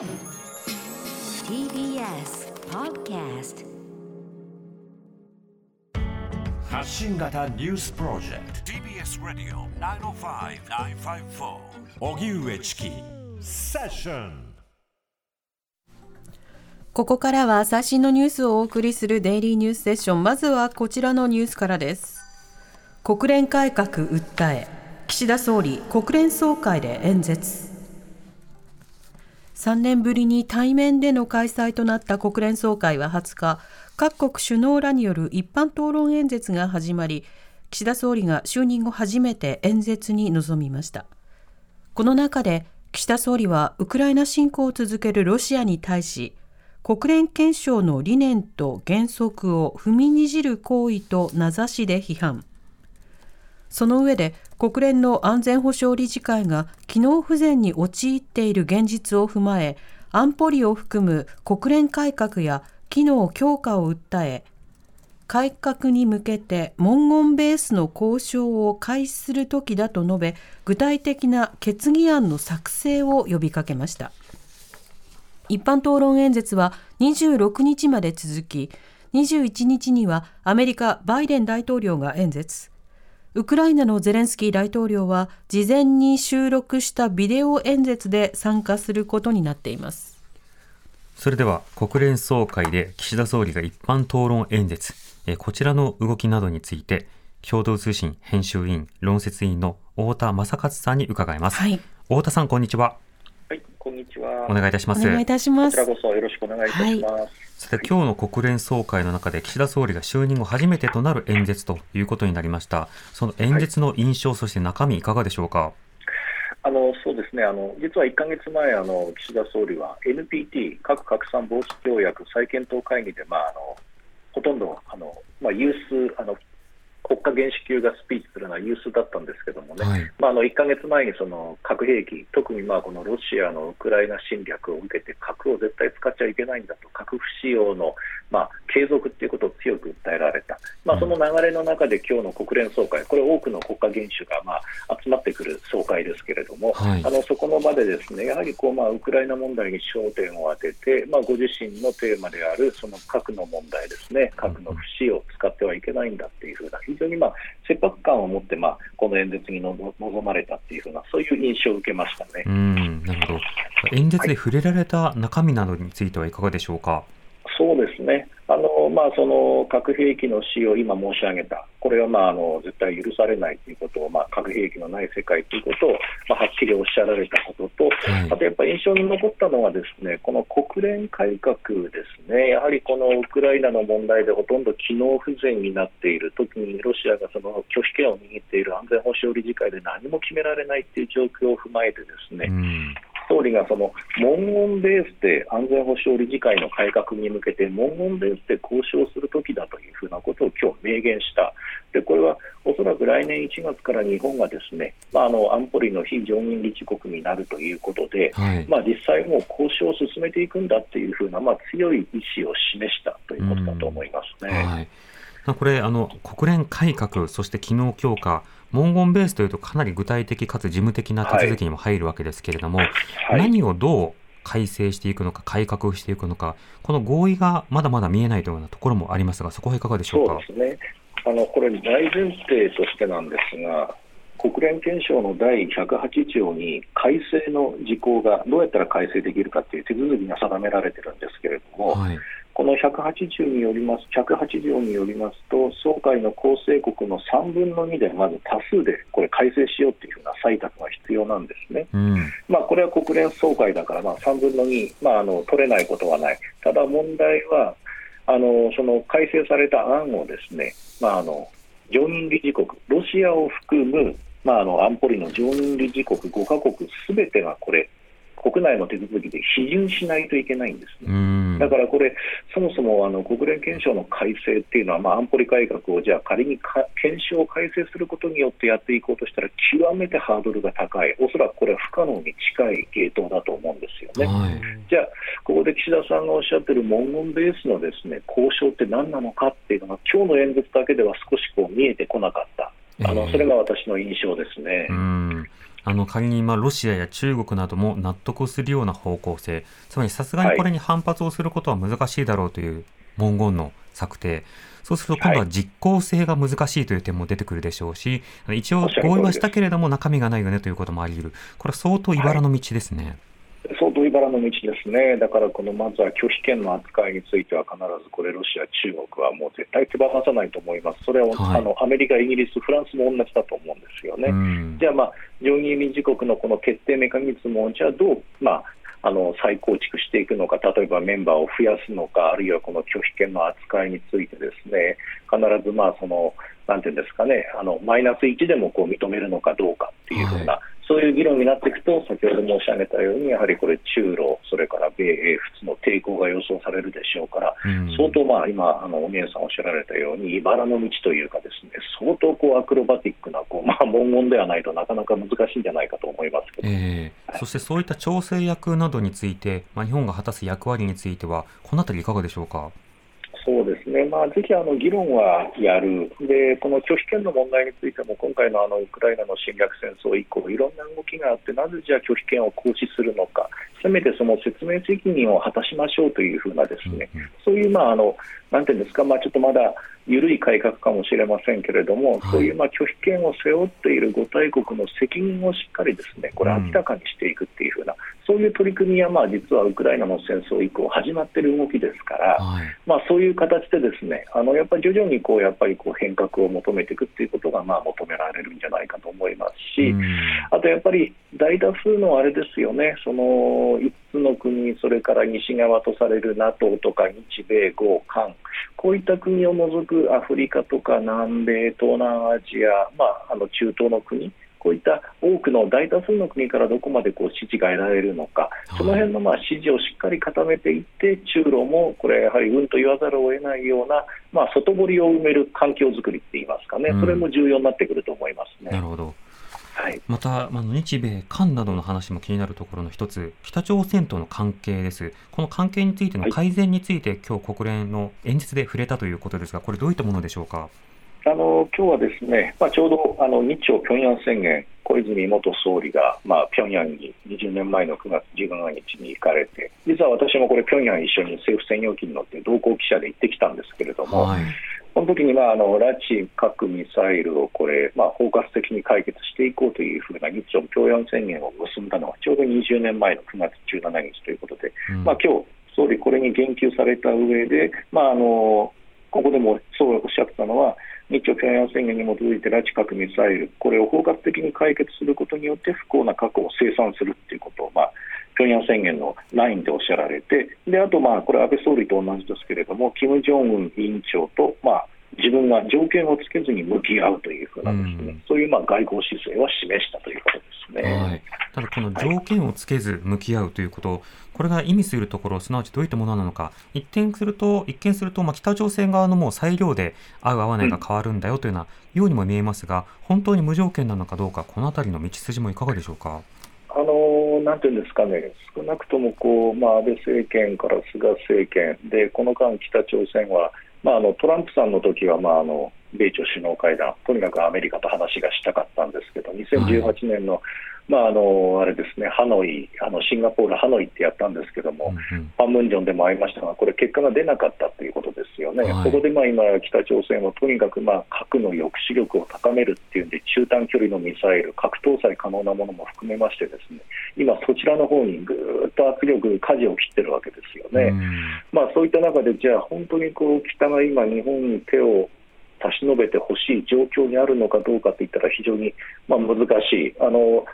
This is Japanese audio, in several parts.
TBS Podcast 発信型ニュースプロジェクト。TBS ラディオ905-954おぎゅうえちきセッションここからは最新のニュースをお送りするデイリーニュースセッションまずはこちらのニュースからです。国連改革訴え。岸田総理国連総会で演説3年ぶりに対面での開催となった国連総会は20日各国首脳らによる一般討論演説が始まり岸田総理が就任後初めて演説に臨みました。この中で岸田総理はウクライナ侵攻を続けるロシアに対し国連憲章の理念と原則を踏みにじる行為と名指しで批判。その上で国連の安全保障理事会が機能不全に陥っている現実を踏まえ安保理を含む国連改革や機能強化を訴え改革に向けて文言ベースの交渉を開始する時だと述べ具体的な決議案の作成を呼びかけました。一般討論演説は26日まで続き21日にはアメリカバイデン大統領が演説。ウクライナのゼレンスキー大統領は事前に収録したビデオ演説で参加することになっています。それでは国連総会で岸田総理が一般討論演説。こちらの動きなどについて共同通信編集委員論説委員の太田正勝さんに伺います、はい、太田さんこんにちは。はいこんにちは。お願いいたします。お願いいたします。こちらこそよろしくお願いいたします、はい。さて今日の国連総会の中で岸田総理が就任後初めてとなる演説ということになりました。その演説の印象、はい、そして中身いかがでしょうか？あのそうですね。あの実は1か月前あの、岸田総理は NPT・ 核拡散防止条約再検討会議で、まあ、あのほとんどあの、まあ、有数あの国家元首級がスピーチするのは有数だったんですけどもね、はい、まあ、あの1か月前にその核兵器、特にまあこのロシアのウクライナ侵略を受けて、核を絶対使っちゃいけないんだと、核不使用のまあ継続ということを強く訴えられた、まあ、その流れの中で今日の国連総会、これ、多くの国家元首がまあ集まってくる総会ですけれども、はい、あのそこの場でですねやはりこうまあウクライナ問題に焦点を当てて、まあ、ご自身のテーマであるその核の問題ですね、核の不使用を使ってはいけないんだっていうふうな、非常にまあ切迫感を持って、まあ、この演説に臨まれたっていうふうな、そういう印象を受けましたね。うんなるほど。演説で触れられた中身などについてはいかがでしょうか？はい、そうですね。あのまあ、その核兵器の使用を今申し上げた、これは、まあ、あの絶対許されないということを、まあ、核兵器のない世界ということを、まあ、はっきりおっしゃられたことと、はい、あとやっぱり印象に残ったのは、ですねこの国連改革ですね、やはりこのウクライナの問題でほとんど機能不全になっている、特にロシアがその拒否権を握っている安全保障理事会で何も決められないという状況を踏まえて、ですね、うん総理がその文言ベースで安全保障理事会の改革に向けて文言ベースで交渉するときだというふうなことを今日明言した、でこれはおそらく来年1月から日本がですね、まあ、あの安保理の非常任理事国になるということで、はい、まあ、実際もう交渉を進めていくんだというふうな、まあ、強い意思を示したということだと思いますね。はいこれあの国連改革、そして機能強化、文言ベースというとかなり具体的かつ事務的な手続きにも入るわけですけれども、はい。はい、何をどう改正していくのか、改革していくのか、この合意がまだまだ見えないというようなところもありますが、そこはいかがでしょうか？そうですね。あのこれ、大前提としてなんですが、国連憲章の第108条に改正の事項がどうやったら改正できるかという手続きが定められているんですけれども、はい、180によります108条によりますと、総会の構成国の3分の2でまず多数でこれ改正しようというふうな採択が必要なんですね。うん、まあ、これは国連総会だから、まあ、3分の2、まあ、あの取れないことはない、ただ問題は、あのその改正された案をですね、まあ、あの常任理事国、ロシアを含む、まあ、あの安保理の常任理事国5カ国すべてがこれ、国内の手続きで批准しないといけないんですね。だからこれ、そもそもあの国連憲章の改正っていうのは、まあ、安保理改革をじゃあ仮にか憲章を改正することによってやっていこうとしたら、極めてハードルが高い、おそらくこれは不可能に近い系統だと思うんですよね。はい、じゃあ、ここで岸田さんがおっしゃってる文言ベースのですね交渉って何なのかっていうのが、今日の演説だけでは少しこう見えてこなかった。あのそれが私の印象ですね。あの仮に今ロシアや中国なども納得するような方向性、つまりさすがにこれに反発をすることは難しいだろうという文言の策定、そうすると今度は実効性が難しいという点も出てくるでしょうし、一応合意はしたけれども中身がないよねということもあり得る、これは相当茨の道ですね。はい相当茨の道ですね、だからこのまずは拒否権の扱いについては、必ずこれ、ロシア、中国はもう絶対手放さないと思います、それは、はい、あのアメリカ、イギリス、フランスも同じだと思うんですよね。じゃあ、まあ、常任理事国のこの決定メカニズムを、じゃあどう、まあ、あの再構築していくのか、例えばメンバーを増やすのか、あるいはこの拒否権の扱いについて、ですね必ずまあその、なんていうんですかね、あのマイナス1でもこう認めるのかどうかっていうふうな、はいそういう議論になっていくと、先ほど申し上げたように、やはりこれ、中ロ、それから米英仏の抵抗が予想されるでしょうから、うん、相当、まあ、今、あのさんおっしゃられたように、茨の道というか、ですね相当こうアクロバティックなこう、まあ、文言ではないとなかなか難しいんじゃないかと思いますけど、えーはい、そしてそういった調整役などについて、まあ、日本が果たす役割については、このあたり、いかがでしょうか？ですね、まあ、ぜひあの議論はやる。で、この拒否権の問題についても、今回のあのウクライナの侵略戦争以降、いろんな動きがあって、なぜじゃあ拒否権を行使するのか、せめてその説明責任を果たしましょうというふうな、ですね、そういう、まあ、あのなんていうんですか、まあ、ちょっとまだ緩い改革かもしれませんけれども、そういうまあ拒否権を背負っている5大国の責任をしっかりですねこれ、明らかにしていくっていうふうな、そういう取り組みはまあ実はウクライナの戦争以降、始まっている動きですから、はい、まあ、そういう形でですねあのやっぱり徐々にこうやっぱりこう変革を求めていくっていうことがまあ求められるんじゃないかと思いますし、あとやっぱり大多数のあれですよね、その5つの国、それから西側とされる NATO とか日米豪韓、こういった国を除くアフリカとか南米、東南アジア、まあ、あの中東の国、こういった多くの大多数の国からどこまでこう支持が得られるのか、その辺のまあ支持をしっかり固めていって、中ロもこれ、やはりうんと言わざるを得ないような、まあ、外堀を埋める環境づくりって言いますかね、それも重要になってくると思いますね。なるほど。はい、また、あの日米韓などの話も気になるところの一つ、北朝鮮との関係です。この関係についての改善について、はい、今日国連の演説で触れたということですが、これ、どういったものでしょうか？あの今日はですね、まあ、ちょうどあの日朝平壌宣言、小泉元総理が、まあ、平壌に20年前の9月17日に行かれて、実は私もこれ、平壌一緒に政府専用機に乗って同行記者で行ってきたんですけれども、はい、この時にまああの拉致、核、ミサイルをこれ、まあ、包括的に解決していこうというふうな日朝平壌宣言を結んだのはちょうど20年前の9月17日ということで、うん、まあ今日総理、これに言及された上で、まああのここでもそうおっしゃったのは、日朝平壌宣言に基づいて拉致核ミサイル、これを包括的に解決することによって不幸な過去を清算するということを、まあ、平壌宣言のラインでおっしゃられて、であと、まあ、これ、安倍総理と同じですけれども、金正恩委員長と、まあ、自分が条件をつけずに向き合うというふうなですね、うん、そういうまあ外交姿勢は示したということですね。はい、ただ、この条件をつけず向き合うということ、はい、これが意味するところ、すなわちどういったものなのか、一見すると、一見すると、まあ、北朝鮮側のもう裁量で合う合わないが変わるんだよというような、ようにも見えますが、本当に無条件なのかどうか、このあたりの道筋もいかがでしょうか？なんていうんですかね、少なくともこう、まあ、安倍政権から菅政権で、この間、北朝鮮は、まあ、あのトランプさんの時はまああの米朝首脳会談、とにかくアメリカと話がしたかったんですけど、2018年の、はい、まあ、あのあれですね、ハノイ、あのシンガポール、ハノイってやったんですけども、うんうん、パンムンジョンでも会いましたが、これ、結果が出なかったということですよね、はい、そこでまあ今、北朝鮮はとにかくまあ核の抑止力を高めるっていうんで、中短距離のミサイル、核搭載可能なものも含めまして、ですね今、そちらの方にぐーっと圧力、舵を切ってるわけですよね。まあ、そういった中で、じゃあ、本当にこう北が今、日本に手を差し伸べてほしい状況にあるのかどうかといったら非常にまあ難しい。あの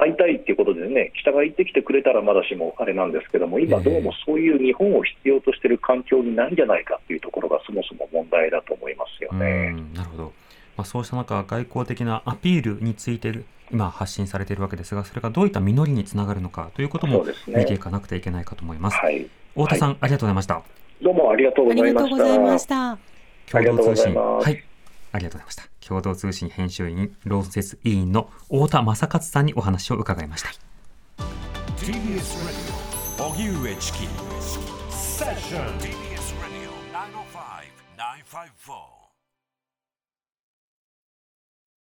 会いたいっていうことでね、北が行ってきてくれたらまだしもあれなんですけども、今、どうもそういう日本を必要としている環境にないんじゃないかっていうところが、そもそも問題だと思いますよね。なるほど、まあ、そうした中、外交的なアピールについて、今、発信されているわけですが、それがどういった実りにつながるのかということも見ていかなくてはいけないかと思います。すねはい、太田さん、はい、ありがとうございました。どうもありがとうございました。共同通信。はい。ありがとうございました。共同通信編集員、論説委員の太田正勝さんにお話を伺いました。TBS Radio 荻上チキセッション TBS Radio 905-954